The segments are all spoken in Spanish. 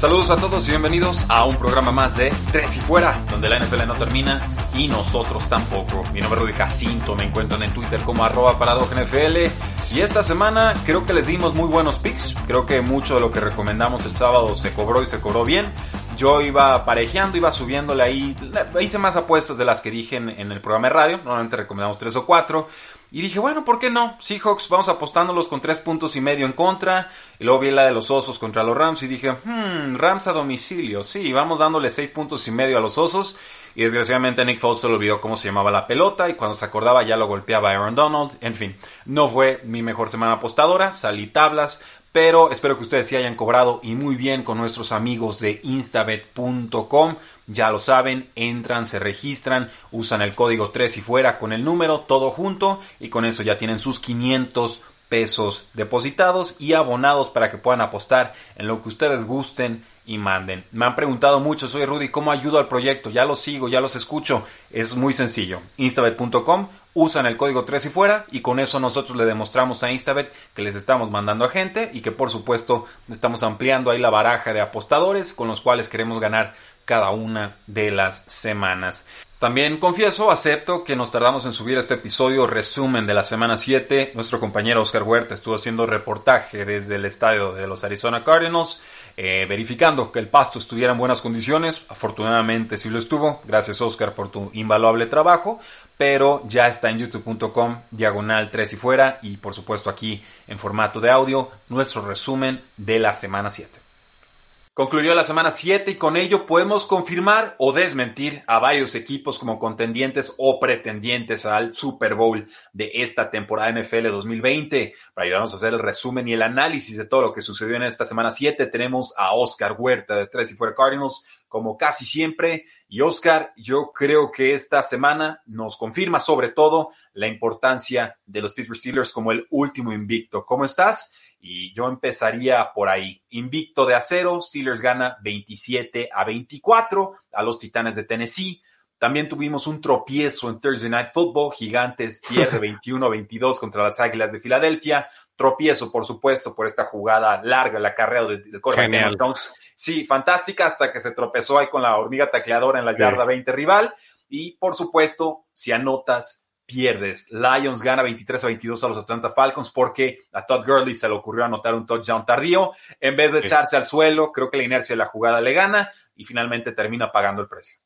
Saludos a todos y bienvenidos a un programa más de Tres y Fuera, donde la NFL no termina y nosotros tampoco. Mi nombre es Rudy Jacinto, me encuentran en Twitter como arroba NFL y esta semana creo que les dimos muy buenos picks. Creo que mucho de lo que recomendamos el sábado se cobró y se cobró bien. Yo iba parejeando, iba subiéndole ahí, hice más apuestas de las que dije en, el programa de radio, normalmente recomendamos tres o cuatro. Y dije, bueno, ¿por qué no? Seahawks, vamos apostándolos con tres puntos y medio en contra. Luego vi la de los Osos contra los Rams y dije, hmm, Rams a domicilio. Sí, vamos dándole seis puntos y medio a los Osos. Y desgraciadamente Nick Foles se olvidó cómo se llamaba la pelota y cuando se acordaba ya lo golpeaba Aaron Donald. En fin, no fue mi mejor semana apostadora, salí tablas, pero espero que ustedes sí hayan cobrado y muy bien con nuestros amigos de instabet.com. Ya lo saben, entran, se registran, usan el código 3 y fuera con el número, todo junto, y con eso ya tienen sus 500 pesos depositados y abonados para que puedan apostar en lo que ustedes gusten y manden. Me han preguntado mucho, soy Rudy, ¿cómo ayudo al proyecto? Ya los sigo, ya los escucho. Es muy sencillo. Instabet.com, usan el código 3 y fuera y con eso nosotros le demostramos a Instabet que les estamos mandando a gente y que por supuesto estamos ampliando ahí la baraja de apostadores con los cuales queremos ganar cada una de las semanas. También confieso, acepto que nos tardamos en subir este episodio resumen de la semana 7. Nuestro compañero Oscar Huerta estuvo haciendo reportaje desde el estadio de los Arizona Cardinals, eh, verificando que el pasto estuviera en buenas condiciones. Afortunadamente sí lo estuvo. Gracias Oscar por tu invaluable trabajo. Pero ya está en youtube.com diagonal 3 y fuera y por supuesto aquí en formato de audio nuestro resumen de la semana 7. Concluyó la semana 7 y con ello podemos confirmar o desmentir a varios equipos como contendientes o pretendientes al Super Bowl de esta temporada NFL 2020. Para ayudarnos a hacer el resumen y el análisis de todo lo que sucedió en esta semana 7, tenemos a Oscar Huerta de Tres y Fuera Cardinals, como casi siempre. Y Oscar, yo creo que esta semana nos confirma sobre todo la importancia de los Pittsburgh Steelers como el último invicto. ¿Cómo estás? Y yo empezaría por ahí. Invicto de acero, Steelers gana 27 a 24 a los Titanes de Tennessee. También tuvimos un tropiezo en Thursday Night Football. Gigantes pierde 21 a 22 contra las Águilas de Filadelfia. Tropiezo, por supuesto, por esta jugada larga, el acarreo del de Genial. Sí, fantástica hasta que se tropezó ahí con la hormiga tacleadora en la yarda 20 rival. Y por supuesto, si anotas, pierdes. Lions gana 23 a 22 a los Atlanta Falcons porque a Todd Gurley se le ocurrió anotar un touchdown tardío. En vez de echarse al suelo, creo que la inercia de la jugada le gana y finalmente termina pagando el precio.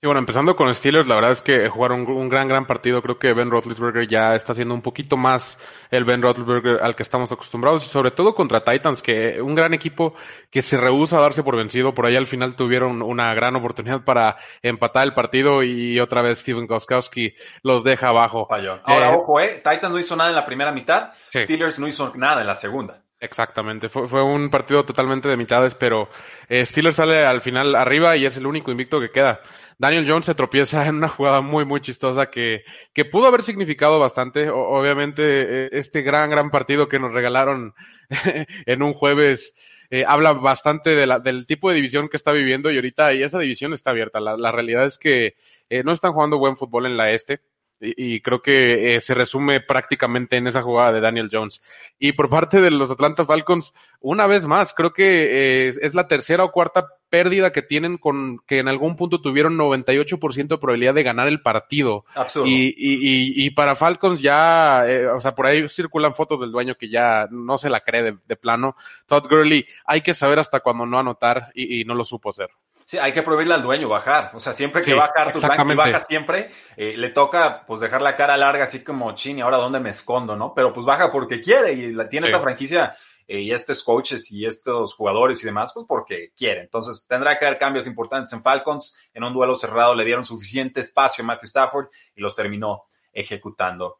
Y bueno, empezando con Steelers, la verdad es que jugaron un gran, gran partido. Creo que Ben Roethlisberger ya está haciendo un poquito más el Ben Roethlisberger al que estamos acostumbrados, y sobre todo contra Titans, que un gran equipo que se rehúsa a darse por vencido. Por ahí al final tuvieron una gran oportunidad para empatar el partido y otra vez Steven Goskowski los deja abajo. Falló. Ahora, eh, ojo, eh, Titans no hizo nada en la primera mitad, sí. Steelers no hizo nada en la segunda. Exactamente, fue, fue, un partido totalmente de mitades, pero eh, Steelers sale al final arriba y es el único invicto que queda. Daniel Jones se tropieza en una jugada muy, muy chistosa que, que pudo haber significado bastante. Obviamente, eh, este gran, gran partido que nos regalaron en un jueves eh, habla bastante de la, del tipo de división que está viviendo y ahorita y esa división está abierta. La, la realidad es que eh, no están jugando buen fútbol en la este. Y, y creo que eh, se resume prácticamente en esa jugada de Daniel Jones. Y por parte de los Atlanta Falcons, una vez más, creo que eh, es la tercera o cuarta pérdida que tienen con que en algún punto tuvieron 98% de probabilidad de ganar el partido. Absoluto. Y, y, y, para Falcons ya, eh, o sea, por ahí circulan fotos del dueño que ya no se la cree de, de plano. Todd Gurley, hay que saber hasta cuándo no anotar y, y no lo supo hacer. Sí, hay que prohibirle al dueño bajar. O sea, siempre que sí, Bank y baja siempre, eh, le toca pues dejar la cara larga así como chini, ahora dónde me escondo, ¿no? Pero pues baja porque quiere y la, tiene sí. esta franquicia eh, y estos coaches y estos jugadores y demás, pues porque quieren. Entonces tendrá que haber cambios importantes en Falcons. En un duelo cerrado le dieron suficiente espacio a Matthew Stafford y los terminó ejecutando.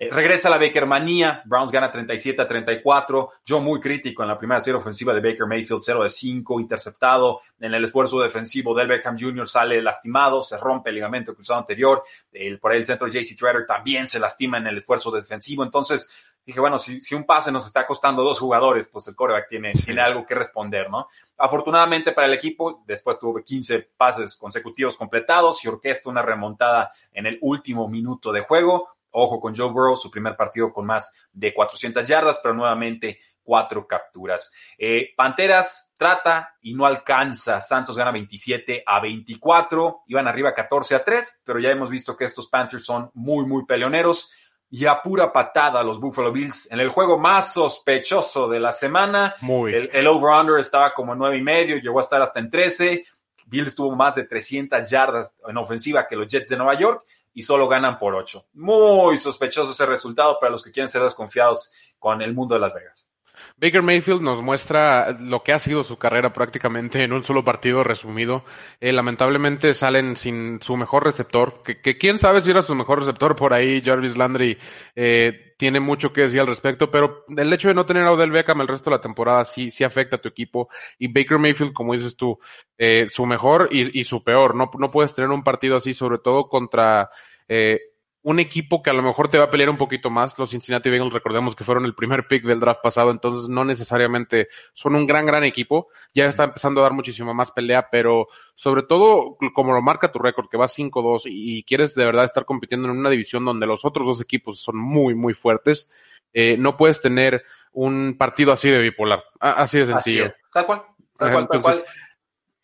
Eh, regresa la Bakermanía, Browns gana 37 a 34, yo muy crítico en la primera serie ofensiva de Baker Mayfield, 0 de 5, interceptado, en el esfuerzo defensivo del Beckham Jr. sale lastimado, se rompe el ligamento cruzado anterior, el, por ahí el centro JC Treader también se lastima en el esfuerzo defensivo, entonces dije, bueno, si, si, un pase nos está costando dos jugadores, pues el coreback tiene, tiene algo que responder, ¿no? Afortunadamente para el equipo, después tuvo 15 pases consecutivos completados y orquesta una remontada en el último minuto de juego. Ojo con Joe Burrow, su primer partido con más de 400 yardas, pero nuevamente cuatro capturas. Eh, Panteras trata y no alcanza. Santos gana 27 a 24. Iban arriba 14 a 3, pero ya hemos visto que estos Panthers son muy, muy peleoneros. Y a pura patada los Buffalo Bills en el juego más sospechoso de la semana. Muy. El, el over-under estaba como en 9 y medio, llegó a estar hasta en 13. Bills tuvo más de 300 yardas en ofensiva que los Jets de Nueva York y solo ganan por 8. Muy sospechoso ese resultado para los que quieren ser desconfiados con el mundo de Las Vegas. Baker Mayfield nos muestra lo que ha sido su carrera prácticamente en un solo partido resumido. Eh, lamentablemente salen sin su mejor receptor, que, que, quién sabe si era su mejor receptor por ahí, Jarvis Landry eh, tiene mucho que decir al respecto, pero el hecho de no tener a Odell Beckham el resto de la temporada sí, sí afecta a tu equipo y Baker Mayfield, como dices tú, eh, su mejor y, su peor. No, no puedes tener un partido así, sobre todo contra eh, un equipo que a lo mejor te va a pelear un poquito más. Los Cincinnati Bengals, recordemos que fueron el primer pick del draft pasado, entonces no necesariamente son un gran, gran equipo. Ya está empezando a dar muchísimo más pelea, pero sobre todo, como lo marca tu récord, que va 5-2 y quieres de verdad estar compitiendo en una división donde los otros dos equipos son muy, muy fuertes, eh, no puedes tener un partido así de bipolar. Así de sencillo. Así tal cual. Tal cual, tal cual.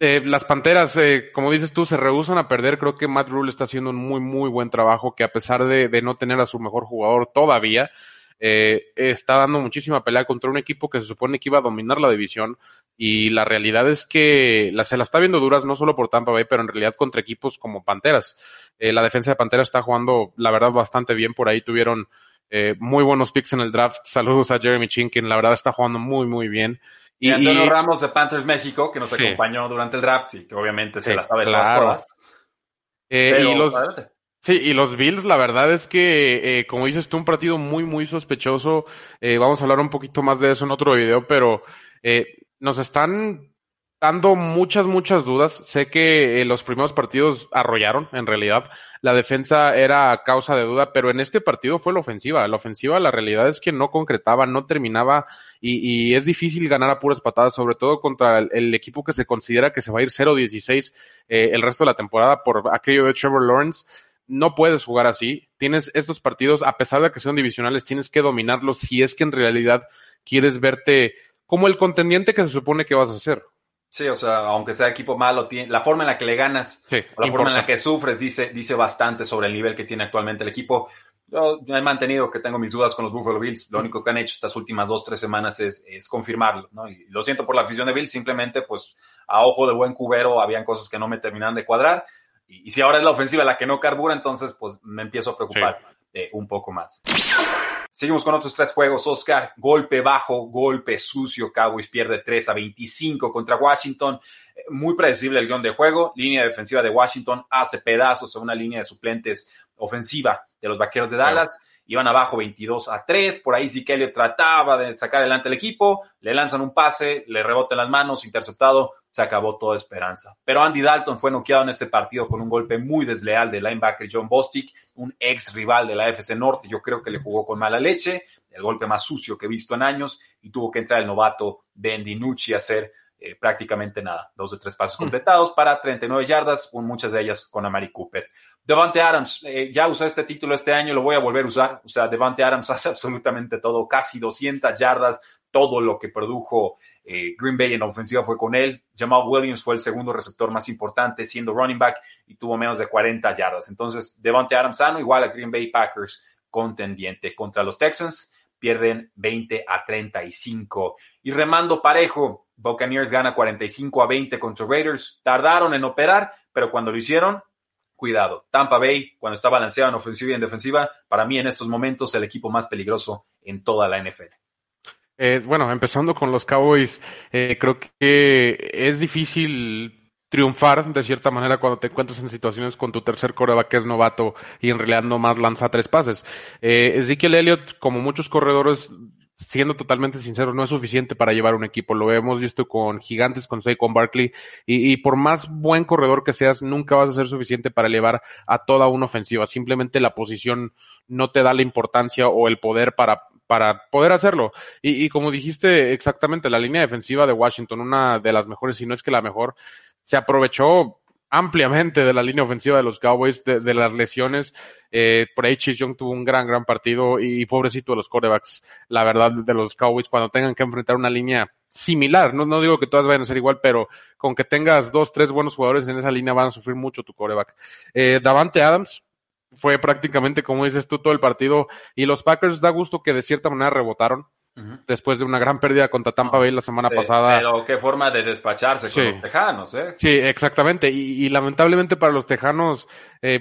Eh, las Panteras, eh, como dices tú, se rehusan a perder. Creo que Matt Rule está haciendo un muy, muy buen trabajo, que a pesar de, no tener a su mejor jugador todavía, eh, está dando muchísima pelea contra un equipo que se supone que iba a dominar la división. Y la realidad es que se la está viendo duras, no solo por Tampa Bay, pero en realidad contra equipos como Panteras. Eh, la defensa de Panteras está jugando, la verdad, bastante bien. Por ahí tuvieron eh, muy buenos picks en el draft. Saludos a Jeremy Chin, quien la verdad está jugando muy, muy bien. Y, y Antonio Ramos de Panthers México, que nos sí. acompañó durante el draft y que obviamente se sí, la estaba claro. Eh, Pero, y los, adelante. sí, y los Bills, la verdad es que, eh, como dices tú, un partido muy, muy sospechoso. Eh, vamos a hablar un poquito más de eso en otro video, pero eh, nos están dando muchas, muchas dudas. Sé que eh, los primeros partidos arrollaron, en realidad. La defensa era causa de duda, pero en este partido fue la ofensiva. La ofensiva, la realidad es que no concretaba, no terminaba y, es difícil ganar a puras patadas, sobre todo contra el, el equipo que se considera que se va a ir 0-16 eh, el resto de la temporada por aquello de Trevor Lawrence no puedes jugar así. Tienes estos partidos, a pesar de que son divisionales, tienes que dominarlos si es que en realidad quieres verte como el contendiente que se supone que vas a ser. Sí, o sea, aunque sea equipo malo, tiene, la forma en la que le ganas, sí, la importa. forma en la que sufres, dice, dice bastante sobre el nivel que tiene actualmente el equipo. Yo, he mantenido que tengo mis dudas con los Buffalo Bills. Lo único que han hecho estas últimas dos, tres semanas es, es confirmarlo, ¿no? Y lo siento por la afición de Bills, simplemente, pues, a ojo de buen cubero, habían cosas que no me terminaban de cuadrar. Y, y si ahora es la ofensiva la que no carbura, entonces, pues, me empiezo a preocupar sí. Eh, un poco más. Seguimos con otros tres juegos, Oscar. Golpe bajo, golpe sucio. Cowboys pierde 3 a 25 contra Washington. Muy predecible el guion de juego. Línea defensiva de Washington hace pedazos a una línea de suplentes ofensiva de los vaqueros de Dallas. Iban abajo 22 a 3. Por ahí Kelly trataba de sacar adelante el equipo. Le lanzan un pase, le rebota en las manos, interceptado. Se acabó toda esperanza. Pero Andy Dalton fue noqueado en este partido con un golpe muy desleal del linebacker John Bostic, un ex rival de la FC Norte. Yo creo que le jugó con mala leche, el golpe más sucio que he visto en años, y tuvo que entrar el novato Ben DiNucci a hacer eh, prácticamente nada. Dos de tres pasos mm. completados para 39 yardas, muchas de ellas con Amari Cooper. Devante Adams, eh, ya usé este título este año, lo voy a volver a usar. O sea, Devante Adams hace absolutamente todo, casi 200 yardas, todo lo que produjo eh, Green Bay en la ofensiva fue con él. Jamal Williams fue el segundo receptor más importante, siendo running back, y tuvo menos de 40 yardas. Entonces, Devante Adams sano, igual a Green Bay Packers, contendiente. Contra los Texans, pierden 20 a 35. Y remando parejo, Buccaneers gana 45 a 20 contra Raiders. Tardaron en operar, pero cuando lo hicieron, cuidado. Tampa Bay, cuando está balanceado en ofensiva y en defensiva, para mí en estos momentos el equipo más peligroso en toda la NFL. Eh, bueno, empezando con los Cowboys, eh, creo que es difícil triunfar de cierta manera cuando te encuentras en situaciones con tu tercer coreback que es novato y en realidad nomás lanza tres pases. Eh, Ezekiel Elliott, como muchos corredores, siendo totalmente sinceros, no es suficiente para llevar un equipo. Lo hemos visto con gigantes, con Saquon Barkley, y, y, por más buen corredor que seas, nunca vas a ser suficiente para llevar a toda una ofensiva. Simplemente la posición no te da la importancia o el poder para, para poder hacerlo. Y, como dijiste exactamente, la línea defensiva de Washington, una de las mejores, si no es que la mejor, se aprovechó ampliamente de la línea ofensiva de los Cowboys, de, las lesiones. Eh, por ahí Chase Young tuvo un gran, gran partido y, pobrecito de los quarterbacks, la verdad, de los Cowboys, cuando tengan que enfrentar una línea similar. No, no digo que todas vayan a ser igual, pero con que tengas dos, tres buenos jugadores en esa línea van a sufrir mucho tu quarterback. Eh, Davante Adams, fue prácticamente, como dices tú, todo el partido. Y los Packers da gusto que de cierta manera rebotaron. Uh -huh. Después de una gran pérdida contra Tampa Bay la semana sí, pasada. Pero qué forma de despacharse sí. con los tejanos, ¿eh? Sí, exactamente. Y, y lamentablemente para los tejanos, eh,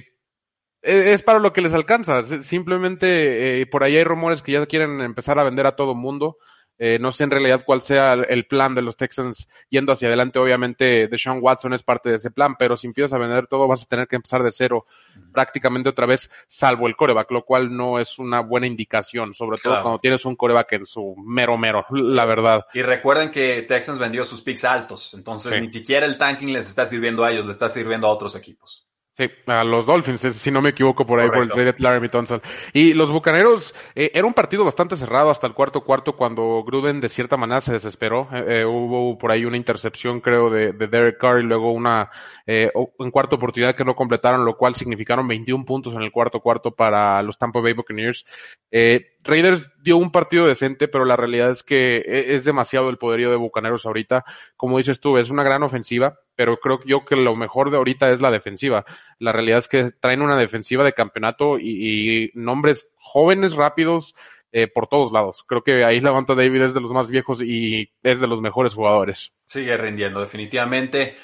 es para lo que les alcanza. Simplemente eh, por ahí hay rumores que ya quieren empezar a vender a todo mundo. Eh, no sé en realidad cuál sea el plan de los Texans yendo hacia adelante. Obviamente, Deshaun Watson es parte de ese plan, pero si empiezas a vender todo, vas a tener que empezar de cero prácticamente otra vez, salvo el coreback, lo cual no es una buena indicación, sobre claro. todo cuando tienes un coreback en su mero mero, la verdad. Y recuerden que Texans vendió sus picks altos, entonces sí. ni siquiera el tanking les está sirviendo a ellos, le está sirviendo a otros equipos. Sí, a los Dolphins, si no me equivoco por ahí Correcto. por el trade de Laramie Tunsil. Y los Bucaneros, eh, era un partido bastante cerrado hasta el cuarto cuarto cuando Gruden de cierta manera se desesperó. Eh, eh, hubo por ahí una intercepción, creo, de, de Derek Carr y luego una eh, en cuarta oportunidad que no completaron, lo cual significaron 21 puntos en el cuarto cuarto para los Tampa Bay Buccaneers. Eh, Raiders dio un partido decente, pero la realidad es que es demasiado el poderío de Bucaneros ahorita. Como dices tú, es una gran ofensiva, pero creo yo que lo mejor de ahorita es la defensiva. La realidad es que traen una defensiva de campeonato y, nombres jóvenes, rápidos, eh, por todos lados. Creo que ahí Levanta David es de los más viejos y es de los mejores jugadores. Sigue rindiendo, definitivamente.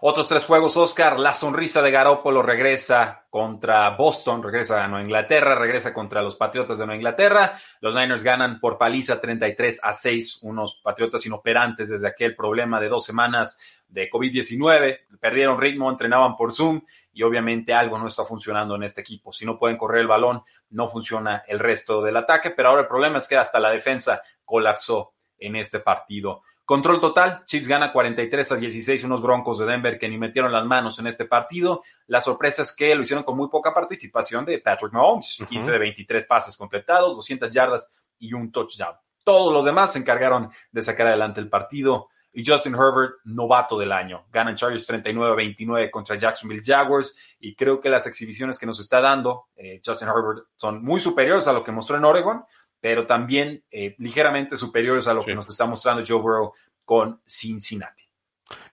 Otros tres juegos, Oscar, la sonrisa de Garópolo regresa contra Boston, regresa a Nueva Inglaterra, regresa contra los Patriotas de Nueva Inglaterra. Los Niners ganan por paliza 33 a 6, unos Patriotas inoperantes desde aquel problema de dos semanas de COVID-19. Perdieron ritmo, entrenaban por Zoom y obviamente algo no está funcionando en este equipo. Si no pueden correr el balón, no funciona el resto del ataque, pero ahora el problema es que hasta la defensa colapsó en este partido. Control total, Chiefs gana 43 a 16, unos Broncos de Denver que ni metieron las manos en este partido. La sorpresa es que lo hicieron con muy poca participación de Patrick Mahomes, uh -huh. 15 de 23 pases completados, 200 yardas y un touchdown. Todos los demás se encargaron de sacar adelante el partido. Y Justin Herbert, novato del año. Ganan Chargers 39 a 29 contra Jacksonville Jaguars. Y creo que las exhibiciones que nos está dando eh, Justin Herbert son muy superiores a lo que mostró en Oregon pero también eh, ligeramente superiores a lo sí. que nos está mostrando Joe Burrow con Cincinnati.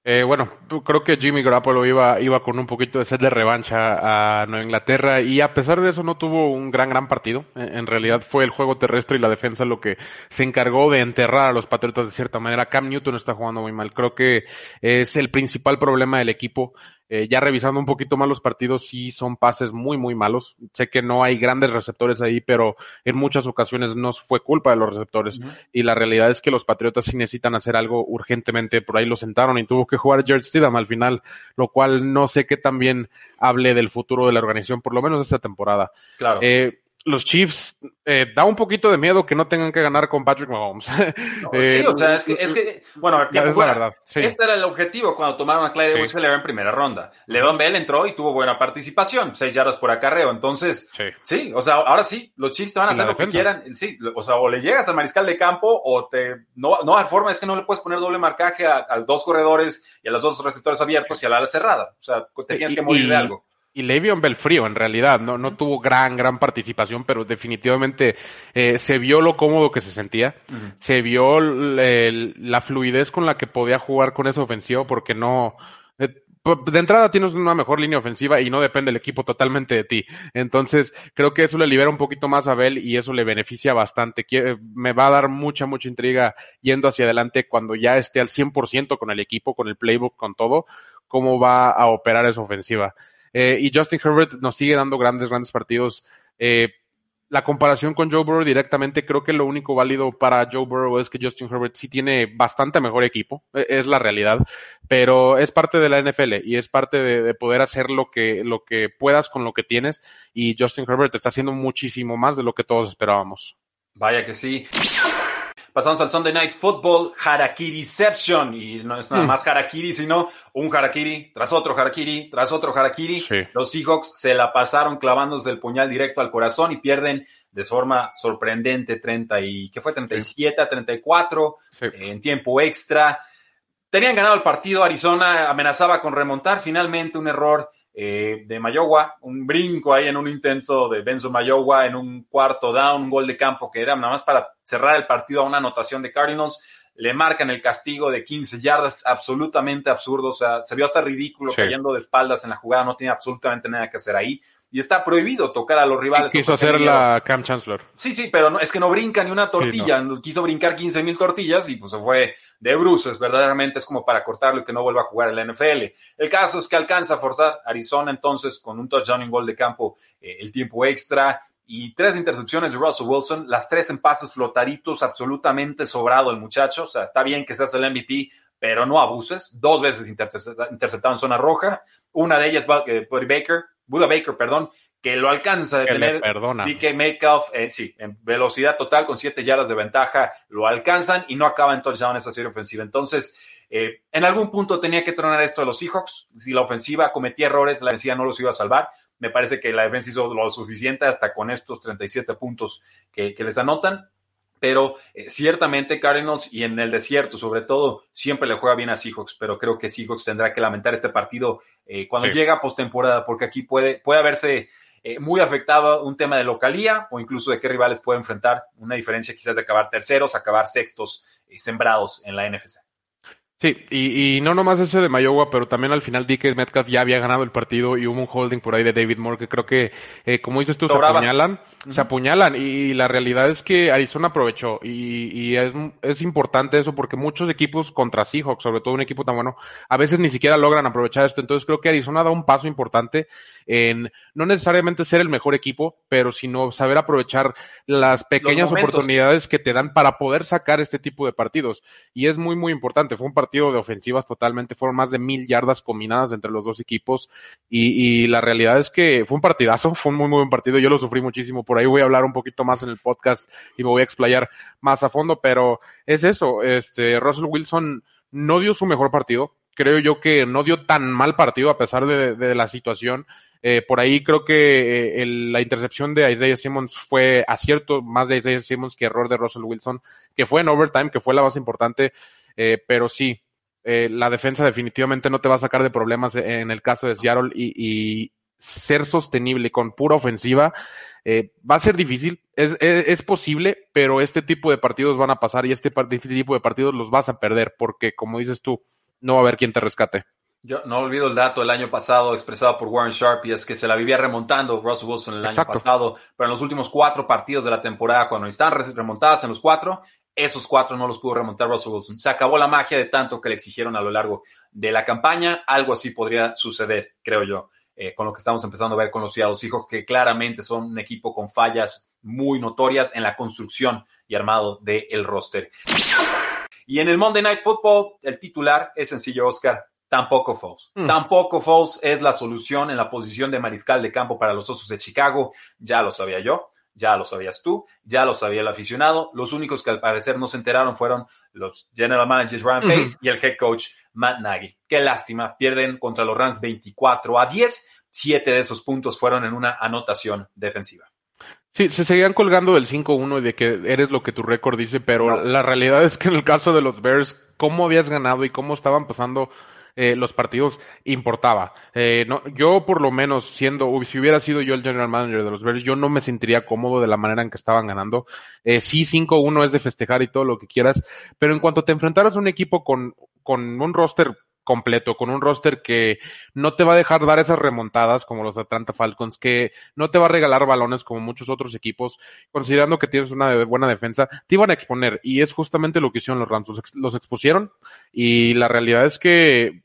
Eh, bueno, creo que Jimmy Garoppolo iba, iba con un poquito de sed de revancha a Nueva Inglaterra y a pesar de eso no tuvo un gran, gran partido. En realidad fue el juego terrestre y la defensa lo que se encargó de enterrar a los Patriotas de cierta manera. Cam Newton está jugando muy mal. Creo que es el principal problema del equipo. Eh, ya revisando un poquito más los partidos, sí son pases muy, muy malos. Sé que no hay grandes receptores ahí, pero en muchas ocasiones no fue culpa de los receptores. Uh -huh. Y la realidad es que los Patriotas sí necesitan hacer algo urgentemente. Por ahí lo sentaron y tuvo que jugar George Stidham al final, lo cual no sé qué también hable del futuro de la organización, por lo menos esta temporada. Claro. Eh, los Chiefs eh, da un poquito de miedo que no tengan que ganar con Patrick Mahomes. No, eh, sí, o sea, es que, es que bueno, tiempo es fuera. Verdad, sí. Este era el objetivo cuando tomaron a Clyde sí. en primera ronda. Levan Bell entró y tuvo buena participación, seis yardas por acarreo. Entonces, sí. sí, o sea, ahora sí, los Chiefs te van a hacer lo que quieran. Sí, o sea, o le llegas al mariscal de campo o te. No, no hay forma, es que no le puedes poner doble marcaje a, a dos corredores y a los dos receptores abiertos y a la ala cerrada. O sea, te tienes que morir de algo y Le'Veon Bell frío, en realidad, no, no tuvo gran, gran participación, pero definitivamente eh, se vio lo cómodo que se sentía, uh -huh. se vio la fluidez con la que podía jugar con esa ofensiva, porque no, eh, de entrada tienes una mejor línea ofensiva y no depende el equipo totalmente de ti. Entonces, creo que eso le libera un poquito más a Bell y eso le beneficia bastante. Me va a dar mucha, mucha intriga yendo hacia adelante cuando ya esté al 100% con el equipo, con el playbook, con todo, cómo va a operar esa ofensiva. Eh, y Justin Herbert nos sigue dando grandes, grandes partidos. Eh, la comparación con Joe Burrow directamente, creo que lo único válido para Joe Burrow es que Justin Herbert sí tiene bastante mejor equipo, e, es la realidad, pero es parte de la NFL y es parte de, poder hacer lo que, lo que puedas con lo que tienes y Justin Herbert está haciendo muchísimo más de lo que todos esperábamos. Vaya que sí. Pasamos al Sunday Night Football, Harakiriception. Y no es nada mm. más Harakiri, sino un Harakiri tras otro Harakiri, tras otro Harakiri. Los Seahawks se la pasaron clavándose el puñal directo al corazón y pierden de forma sorprendente 30 y, ¿qué fue? 37 a 34 en tiempo extra. Tenían ganado el partido, Arizona amenazaba con remontar, finalmente un error eh, de Mayowa, un brinco ahí en un intento de Benzo Mayowa en un cuarto down, un gol de campo que era nada más para cerrar el partido a una anotación de Cardinals. Le marcan el castigo de 15 yardas, absolutamente absurdo, o sea, se vio hasta ridículo cayendo de espaldas en la jugada, no tiene absolutamente nada que hacer ahí y está prohibido tocar a los rivales. quiso hacer la Cam Chancellor. Sí, sí, pero no, es que no brinca ni una tortilla. Quiso brincar 15 mil tortillas y pues se fue de bruces. Verdaderamente es como para cortarlo y que no vuelva a jugar en la NFL. El caso es que alcanza a forzar Arizona entonces con un touchdown en gol de campo eh, el tiempo extra y tres intercepciones de Russell Wilson, las tres en pases flotaritos, absolutamente sobrado el muchacho. O sea, está bien que seas el MVP, pero no abuses. Dos veces interceptado en zona roja. Una de ellas, eh, Buddy Baker, Buda Baker, perdón, que lo alcanza de tener DK Metcalf, eh, sí, en velocidad total con siete yardas de ventaja, lo alcanzan y no acaba en touchdown esa serie ofensiva. Entonces, eh, en algún punto tenía que tronar esto de los Seahawks. Si la ofensiva cometía errores, la defensiva no los iba a salvar. Me parece que la defensa hizo lo suficiente hasta con estos 37 puntos que, les anotan. Pero eh, ciertamente Cardinals y en el desierto, sobre todo, siempre le juega bien a Seahawks, pero creo que Seahawks tendrá que lamentar este partido eh, cuando llega a postemporada, porque aquí puede, puede haberse eh, muy afectado un tema de localía o incluso de qué rivales puede enfrentar, una diferencia quizás de acabar terceros, acabar sextos sembrados en la NFC. Sí, y, y, no nomás ese de Mayowa, pero también al final DK Metcalf ya había ganado el partido y hubo un holding por ahí de David Moore que creo que, eh, como dices tú, se apuñalan, se apuñalan. Y la realidad es que Arizona aprovechó y, y es, es, importante eso porque muchos equipos contra Seahawks, sobre todo un equipo tan bueno, a veces ni siquiera logran aprovechar esto. Entonces creo que Arizona da un paso importante en no necesariamente ser el mejor equipo, pero sino saber aprovechar las pequeñas oportunidades que te dan para poder sacar este tipo de partidos. Y es muy, muy importante. Fue un partido de ofensivas totalmente, fueron más de mil yardas combinadas entre los dos equipos y, la realidad es que fue un partidazo, fue un muy, muy buen partido, yo lo sufrí muchísimo, por ahí voy a hablar un poquito más en el podcast y me voy a explayar más a fondo, pero es eso, este, Russell Wilson no dio su mejor partido, creo yo que no dio tan mal partido a pesar de, la situación. Eh, por ahí creo que eh, la intercepción de Isaiah Simmons fue acierto más de Isaiah Simmons que error de Russell Wilson, que fue en overtime, que fue la más importante. Eh, pero sí, eh, la defensa definitivamente no te va a sacar de problemas en el caso de Seattle y, ser sostenible con pura ofensiva eh, va a ser difícil, es, es, posible, pero este tipo de partidos van a pasar y este, este, tipo de partidos los vas a perder porque, como dices tú, no va a haber quien te rescate. Yo no olvido el dato del año pasado expresado por Warren Sharp y es que se la vivía remontando Russell Wilson el año pasado, pero en los últimos cuatro partidos de la temporada, cuando están remontadas en los cuatro, esos cuatro no los pudo remontar Russell Wilson. Se acabó la magia de tanto que le exigieron a lo largo de la campaña. Algo así podría suceder, creo yo, eh, con lo que estamos empezando a ver con los Seattle Hijos, que claramente son un equipo con fallas muy notorias en la construcción y armado del roster. Y en el Monday Night Football, el titular es sencillo, Oscar. Tampoco Foles. Mm. Tampoco Foles es la solución en la posición de mariscal de campo para los Osos de Chicago. Ya lo sabía yo ya lo sabías tú, ya lo sabía el aficionado. Los únicos que al parecer no se enteraron fueron los general managers Ryan Pace y el head coach Matt Nagy. Qué lástima, pierden contra los Rams 24 a 10. Siete de esos puntos fueron en una anotación defensiva. Sí, se seguían colgando del 5-1 y de que eres lo que tu récord dice, pero la realidad es que en el caso de los Bears, cómo habías ganado y cómo estaban pasando eh, los partidos importaba. Eh, no, yo por lo menos siendo, si hubiera sido yo el general manager de los Bears, yo no me sentiría cómodo de la manera en que estaban ganando. Eh, sí, 5-1 es de festejar y todo lo que quieras, pero en cuanto te enfrentaras a un equipo con, con un roster completo, con un roster que no te va a dejar dar esas remontadas como los Atlanta Falcons, que no te va a regalar balones como muchos otros equipos, considerando que tienes una buena defensa, te iban a exponer y es justamente lo que hicieron los Rams, los, expusieron y la realidad es que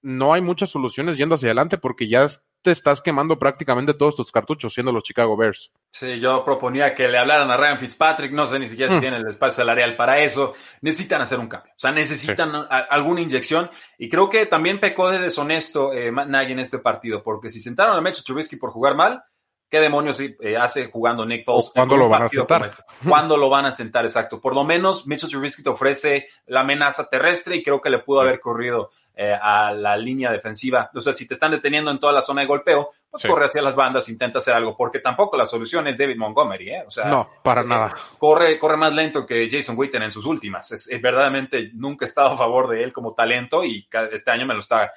no hay muchas soluciones yendo hacia adelante porque ya te estás quemando prácticamente todos tus cartuchos siendo los Chicago Bears. Sí, yo proponía que le hablaran a Ryan Fitzpatrick, no sé ni siquiera si mm. tienen el espacio salarial para eso. Necesitan hacer un cambio, o sea, necesitan alguna inyección y creo que también pecó de deshonesto eh, Matt Nagy en este partido, porque si sentaron a Mitchell Trubisky por jugar mal, ¿Qué demonios eh, hace jugando Nick Foles? ¿Cuándo lo van a sentar? Este? ¿Cuándo lo van a sentar? Exacto. Por lo menos Mitchell Trubisky te ofrece la amenaza terrestre y creo que le pudo haber corrido eh, a la línea defensiva. O sea, si te están deteniendo en toda la zona de golpeo, pues corre hacia las bandas, intenta hacer algo, porque tampoco la solución es David Montgomery, ¿eh? O sea, no, para eh, nada. Corre, corre más lento que Jason Witten en sus últimas. Es, verdaderamente nunca he estado a favor de él como talento y este año me lo está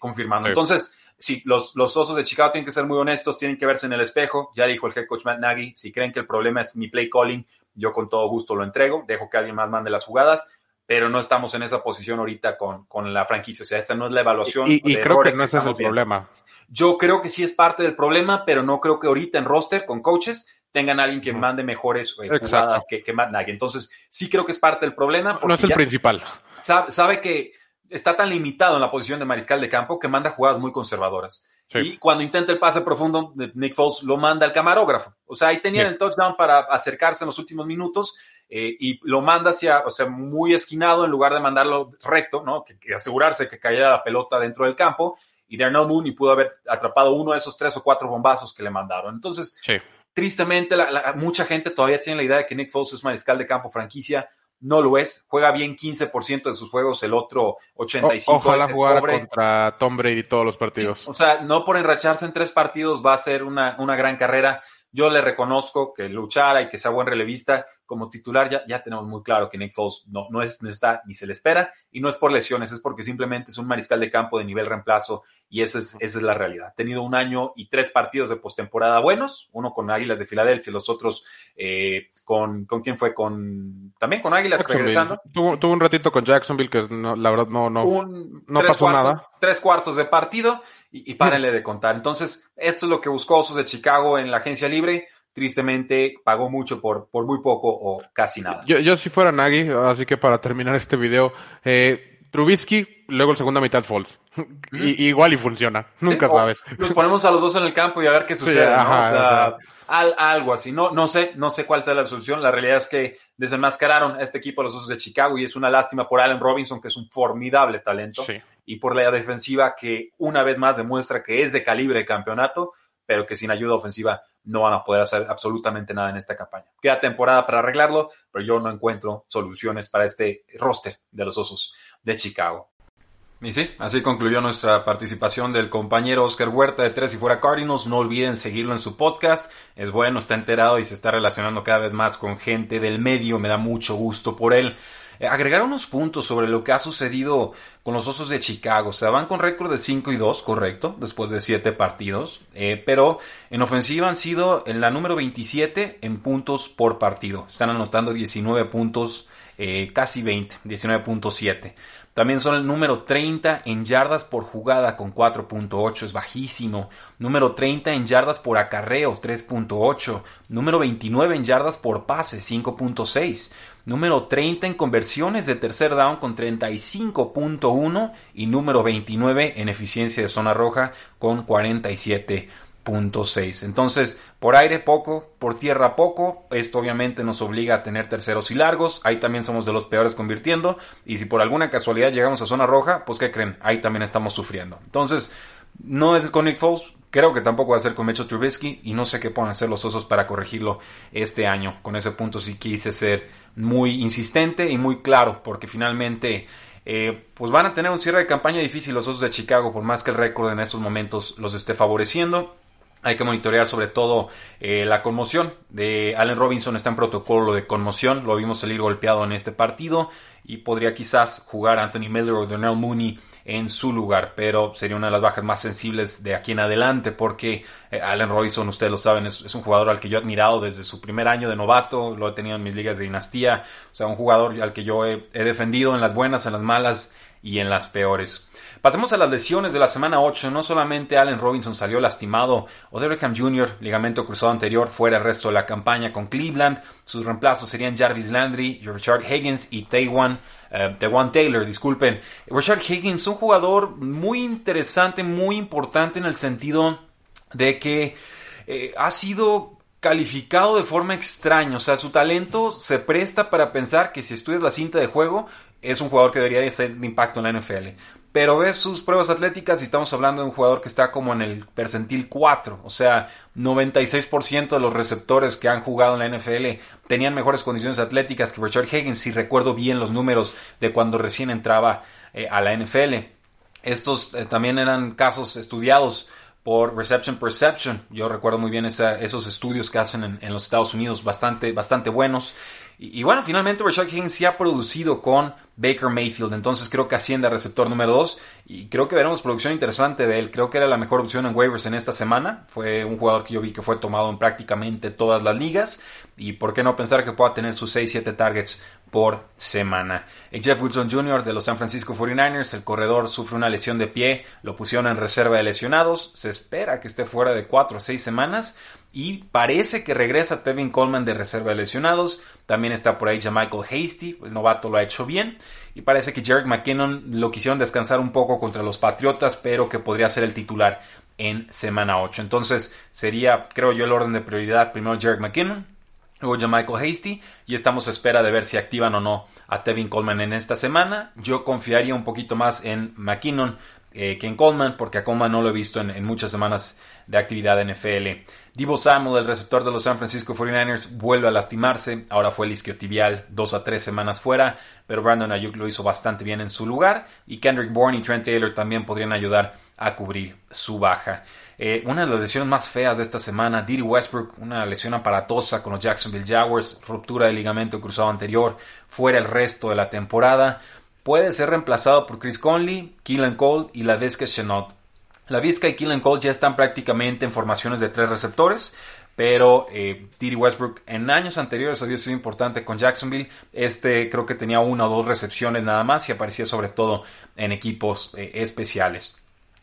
confirmando. Entonces, sí, los, los osos de Chicago tienen que ser muy honestos, tienen que verse en el espejo. Ya dijo el head coach Matt Nagy, si creen que el problema es mi play calling, yo con todo gusto lo entrego, dejo que alguien más mande las jugadas, pero no estamos en esa posición ahorita con, con la franquicia. O sea, esta no es la evaluación. Y, creo que no ese es el problema. Yo creo que sí es parte del problema, pero no creo que ahorita en roster con coaches tengan alguien que mande mejores eh, jugadas que, que. Entonces, sí creo que es parte del problema. No es el principal. sabe que está tan limitado en la posición de mariscal de campo que manda jugadas muy conservadoras. Y cuando intenta el pase profundo, Nick Foles lo manda al camarógrafo. O sea, ahí tenían el touchdown para acercarse en los últimos minutos eh, y lo manda hacia, o sea, muy esquinado en lugar de mandarlo recto, ¿no? Que, asegurarse que cayera la pelota dentro del campo. Y Darnell Mooney pudo haber atrapado uno de esos tres o cuatro bombazos que le mandaron. Entonces, tristemente, mucha gente todavía tiene la idea de que Nick Foles es mariscal de campo franquicia no lo es. Juega bien 15% de sus juegos, el otro 85%. ojalá jugara contra Tom Brady todos los partidos. O sea, no por enracharse en tres partidos va a ser una, una gran carrera. Yo le reconozco que luchara y que sea buen relevista. Como titular ya, ya tenemos muy claro que Nick Foles no, no, es, no está ni se le espera y no es por lesiones, es porque simplemente es un mariscal de campo de nivel reemplazo y esa es, esa es la realidad. Ha tenido un año y tres partidos de postemporada buenos, uno con Águilas de Filadelfia, los otros eh, con, ¿con quién fue? Con, también con Águilas regresando. Tuvo, tuvo, un ratito con Jacksonville que la verdad no, no, no pasó nada. Tres cuartos de partido y, y párenle de contar. Entonces, esto es lo que buscó Osos de Chicago en la agencia libre. Tristemente pagó mucho por, por muy poco o casi nada. Yo, yo si fuera Nagy, así que para terminar este video, eh, Trubisky, luego el segunda mitad false. y, igual y funciona, nunca sabes. Los ponemos a los dos en el campo y a ver qué sucede. algo así. No, no sé, no sé cuál sea la solución. La realidad es que desenmascararon a este equipo los Osos de Chicago y es una lástima por Allen Robinson, que es un formidable talento, y por la defensiva que una vez más demuestra que es de calibre de campeonato, pero que sin ayuda ofensiva no van a poder hacer absolutamente nada en esta campaña. Queda temporada para arreglarlo, pero yo no encuentro soluciones para este roster de los Osos de Chicago. Y sí, así concluyó nuestra participación del compañero Oscar Huerta de Tres y Fuera Cardinals. No olviden seguirlo en su podcast. Es bueno, está enterado y se está relacionando cada vez más con gente del medio. Me da mucho gusto por él. Eh, agregar unos puntos sobre lo que ha sucedido con los Osos de Chicago. O sea, van con récord de 5 y 2, correcto, después de 7 partidos. Eh, pero en ofensiva han sido en la número 27 en puntos por partido. Están anotando 19 puntos, eh, casi 20, 19.7. También son el número 30 en yardas por jugada con 4.8, es bajísimo. Número 30 en yardas por acarreo, 3.8. Número 29 en yardas por pase, 5.6. Número 30 en conversiones de tercer down con 35.1. Y número 29 en eficiencia de zona roja con 47 .6. Entonces, por aire poco, por tierra poco. Esto obviamente nos obliga a tener terceros y largos. Ahí también somos de los peores convirtiendo. Y si por alguna casualidad llegamos a zona roja, pues ¿qué creen? Ahí también estamos sufriendo. Entonces, no es con Nick Foles. Creo que tampoco va a ser con Mecho Trubisky. Y no sé qué pueden hacer los osos para corregirlo este año. Con ese punto sí quise ser muy insistente y muy claro. Porque finalmente... Eh, pues van a tener un cierre de campaña difícil los Osos de Chicago, por más que el récord en estos momentos los esté favoreciendo. Hay que monitorear sobre todo eh, la conmoción de Allen Robinson está en protocolo de conmoción, lo vimos salir golpeado en este partido y podría quizás jugar Anthony Miller o Donnell Mooney en su lugar, pero sería una de las bajas más sensibles de aquí en adelante porque eh, Allen Robinson, ustedes lo saben, es, un jugador al que yo he admirado desde su primer año de novato, lo he tenido en mis ligas de dinastía, o sea, un jugador al que yo he defendido en las buenas, en las malas y en las peores. Pasemos a las lesiones de la semana 8. No solamente Allen Robinson salió lastimado, Beckham Jr., ligamento cruzado anterior, fuera el resto de la campaña con Cleveland. Sus reemplazos serían Jarvis Landry, Richard Higgins y Taiwan. Uh, Taylor, disculpen. Richard Higgins, un jugador muy interesante, muy importante en el sentido de que eh, ha sido calificado de forma extraña. O sea, su talento se presta para pensar que si estudias la cinta de juego, es un jugador que debería ser de impacto en la NFL. Pero ves sus pruebas atléticas y estamos hablando de un jugador que está como en el percentil 4. O sea, 96% de los receptores que han jugado en la NFL tenían mejores condiciones atléticas que Richard Higgins, si recuerdo bien los números de cuando recién entraba eh, a la NFL. Estos eh, también eran casos estudiados por Reception Perception. Yo recuerdo muy bien esos estudios que hacen en, los Estados Unidos, bastante, bastante buenos. Y, bueno, finalmente Rashad Higgins sí ha producido con Baker Mayfield, entonces creo que asciende a receptor número 2 y creo que veremos producción interesante de él. Creo que era la mejor opción en waivers en esta semana. Fue un jugador que yo vi que fue tomado en prácticamente todas las ligas y por qué no pensar que pueda tener sus 6-7 targets por semana. Jeff Wilson Jr. de los San Francisco 49ers, el corredor sufre una lesión de pie, lo pusieron en reserva de lesionados, se espera que esté fuera de 4 o 6 semanas y parece que regresa Tevin Coleman de reserva de lesionados, también está por ahí Michael Hasty, el novato lo ha hecho bien y parece que Jarek McKinnon lo quisieron descansar un poco contra los Patriotas, pero que podría ser el titular en semana 8. Entonces sería, creo yo, el orden de prioridad primero Jarek McKinnon, Luego Michael Hasty y estamos a espera de ver si activan o no a Tevin Coleman en esta semana. Yo confiaría un poquito más en McKinnon eh, que en Coleman porque a Coleman no lo he visto en, muchas semanas de actividad NFL. Divo Samuel, el receptor de los San Francisco 49ers, vuelve a lastimarse. Ahora fue el isquiotibial dos a tres semanas fuera, pero Brandon Ayuk lo hizo bastante bien en su lugar. Y Kendrick Bourne y Trent Taylor también podrían ayudar a cubrir su baja. Eh, una de las lesiones más feas de esta semana, Diddy Westbrook, una lesión aparatosa con los Jacksonville Jaguars, ruptura del ligamento cruzado anterior, fuera el resto de la temporada. Puede ser reemplazado por Chris Conley, Keelan Cole y la Vizca Chenot. La y Keelan Cole ya están prácticamente en formaciones de tres receptores, pero eh, Westbrook en años anteriores había sido importante con Jacksonville. Este creo que tenía una o dos recepciones nada más y aparecía sobre todo en equipos eh, especiales.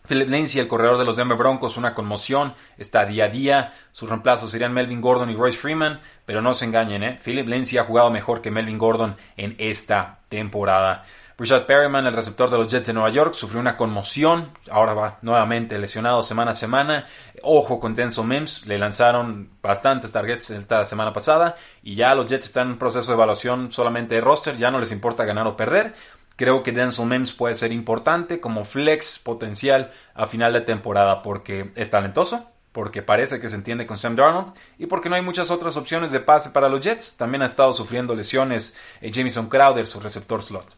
Philip Lindsay, el corredor de los Denver Broncos, una conmoción, está día a día. Sus reemplazos serían Melvin Gordon y Royce Freeman, pero no se engañen, ¿eh? Philip Lindsay ha jugado mejor que Melvin Gordon en esta temporada. Richard Perryman, el receptor de los Jets de Nueva York, sufrió una conmoción, ahora va nuevamente lesionado semana a semana. Ojo con Denzel Mims, le lanzaron bastantes targets esta semana pasada y ya los Jets están en proceso de evaluación solamente de roster, ya no les importa ganar o perder. Creo que Denzel Mims puede ser importante como flex potencial a final de temporada porque es talentoso, porque parece que se entiende con Sam Darnold y porque no hay muchas otras opciones de pase para los Jets. También ha estado sufriendo lesiones eh, Jamison Crowder, su receptor slot.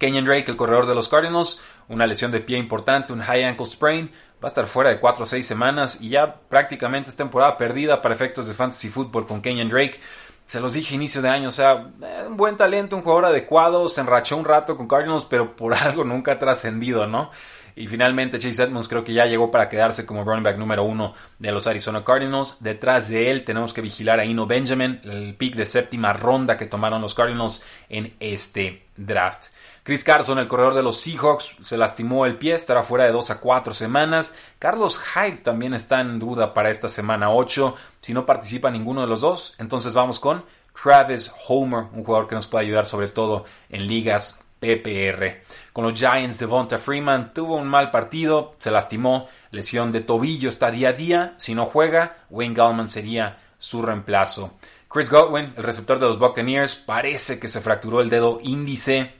Kenyon Drake, el corredor de los Cardinals, una lesión de pie importante, un high ankle sprain, va a estar fuera de 4 o 6 semanas y ya prácticamente es temporada perdida para efectos de fantasy football con Kenyon Drake se los dije inicio de año, o sea, eh, un buen talento, un jugador adecuado, se enrachó un rato con Cardinals, pero por algo nunca ha trascendido, ¿no? Y finalmente Chase Edmonds creo que ya llegó para quedarse como running back número uno de los Arizona Cardinals. Detrás de él tenemos que vigilar a Ino Benjamin, el pick de séptima ronda que tomaron los Cardinals en este draft. Chris Carson, el corredor de los Seahawks, se lastimó el pie, estará fuera de 2 a 4 semanas. Carlos Hyde también está en duda para esta semana 8. Si no participa ninguno de los dos, entonces vamos con Travis Homer, un jugador que nos puede ayudar sobre todo en ligas PPR. Con los Giants, Devonta Freeman tuvo un mal partido, se lastimó, lesión de tobillo está día a día. Si no juega, Wayne Gallman sería su reemplazo. Chris Godwin, el receptor de los Buccaneers, parece que se fracturó el dedo índice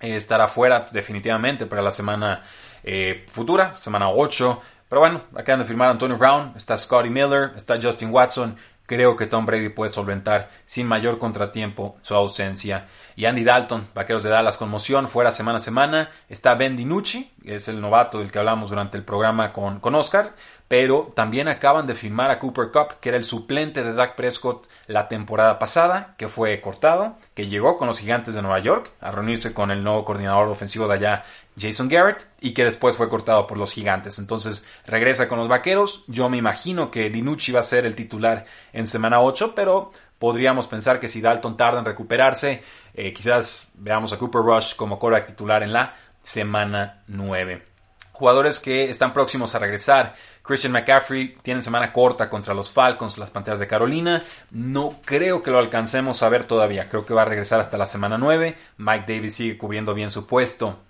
eh, estará fuera definitivamente para la semana eh, futura, semana 8. Pero bueno, acaban de firmar Antonio Brown, está Scotty Miller, está Justin Watson. Creo que Tom Brady puede solventar sin mayor contratiempo su ausencia. Y Andy Dalton, vaqueros de Dallas, conmoción, fuera semana a semana. Está Ben DiNucci, es el novato del que hablamos durante el programa con, con Oscar pero también acaban de firmar a Cooper Cup, que era el suplente de Dak Prescott la temporada pasada, que fue cortado, que llegó con los Gigantes de Nueva York a reunirse con el nuevo coordinador ofensivo de allá, Jason Garrett, y que después fue cortado por los Gigantes. Entonces regresa con los Vaqueros. Yo me imagino que Dinucci va a ser el titular en semana 8, pero podríamos pensar que si Dalton tarda en recuperarse, eh, quizás veamos a Cooper Rush como quarterback titular en la semana 9. Jugadores que están próximos a regresar. Christian McCaffrey tiene semana corta contra los Falcons, las Panteras de Carolina. No creo que lo alcancemos a ver todavía. Creo que va a regresar hasta la semana 9. Mike Davis sigue cubriendo bien su puesto.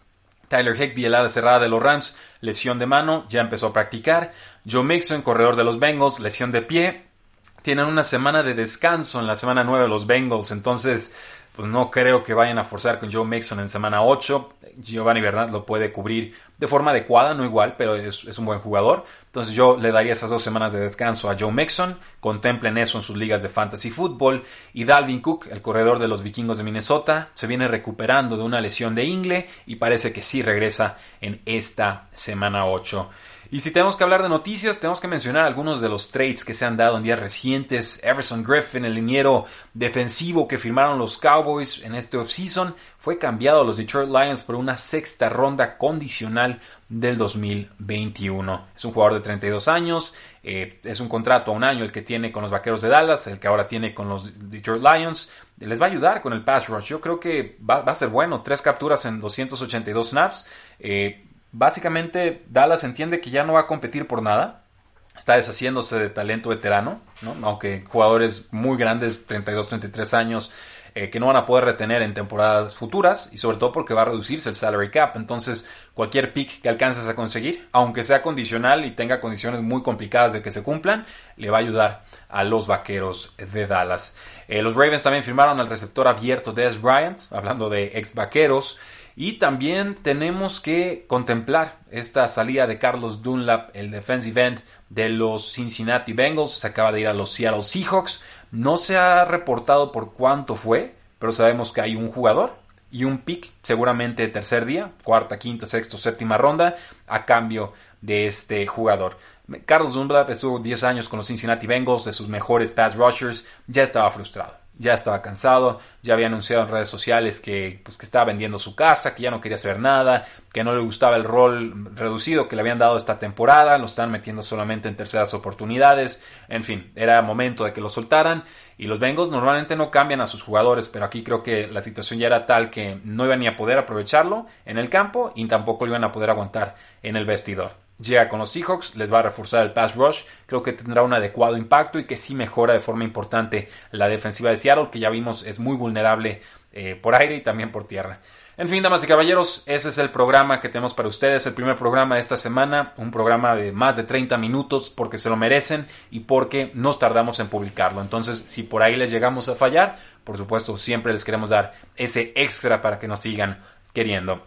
Tyler Higbee, el cerrada de los Rams, lesión de mano, ya empezó a practicar. Joe Mixon, corredor de los Bengals, lesión de pie. Tienen una semana de descanso en la semana 9 de los Bengals, entonces pues no creo que vayan a forzar con Joe Mixon en semana 8. Giovanni Bernard lo puede cubrir de forma adecuada, no igual, pero es, un buen jugador. Entonces yo le daría esas dos semanas de descanso a Joe Mixon. Contemplen eso en sus ligas de fantasy fútbol. Y Dalvin Cook, el corredor de los vikingos de Minnesota, se viene recuperando de una lesión de ingle y parece que sí regresa en esta semana 8. Y si tenemos que hablar de noticias, tenemos que mencionar algunos de los trades que se han dado en días recientes. Everson Griffin, el liniero defensivo que firmaron los Cowboys en este offseason, fue cambiado a los Detroit Lions por una sexta ronda condicional del 2021. Es un jugador de 32 años, eh, es un contrato a un año el que tiene con los Vaqueros de Dallas, el que ahora tiene con los Detroit Lions. Les va a ayudar con el pass rush. Yo creo que va, a ser bueno. Tres capturas en 282 snaps. Eh, Básicamente, Dallas entiende que ya no va a competir por nada. Está deshaciéndose de talento veterano, aunque jugadores muy grandes, 32, 33 años, eh, que no van a poder retener en temporadas futuras y sobre todo porque va a reducirse el salary cap. Entonces, cualquier pick que alcances a conseguir, aunque sea condicional y tenga condiciones muy complicadas de que se cumplan, le va a ayudar a los vaqueros de Dallas. Eh, los Ravens también firmaron al receptor abierto Des Bryant, hablando de ex vaqueros. Y también tenemos que contemplar esta salida de Carlos Dunlap, el defensive end de los Cincinnati Bengals. Se acaba de ir a los Seattle Seahawks. No se ha reportado por cuánto fue, pero sabemos que hay un jugador y un pick, seguramente tercer día, cuarta, quinta, sexta, séptima ronda, a cambio de este jugador. Carlos Dunlap estuvo 10 años con los Cincinnati Bengals, de sus mejores pass rushers, ya estaba frustrado ya estaba cansado, ya había anunciado en redes sociales que, pues, que estaba vendiendo su casa, que ya no quería hacer nada, que no le gustaba el rol reducido que le habían dado esta temporada, lo están metiendo solamente en terceras oportunidades, en fin, era momento de que lo soltaran y los Bengals normalmente no cambian a sus jugadores, pero aquí creo que la situación ya era tal que no iban ni a poder aprovecharlo en el campo y tampoco lo iban a poder aguantar en el vestidor llega con los Seahawks, les va a reforzar el pass rush, creo que tendrá un adecuado impacto y que sí mejora de forma importante la defensiva de Seattle, que ya vimos es muy vulnerable eh, por aire y también por tierra. En fin, damas y caballeros, ese es el programa que tenemos para ustedes, el primer programa de esta semana, un programa de más de 30 minutos porque se lo merecen y porque nos tardamos en publicarlo. Entonces, si por ahí les llegamos a fallar, por supuesto, siempre les queremos dar ese extra para que nos sigan queriendo.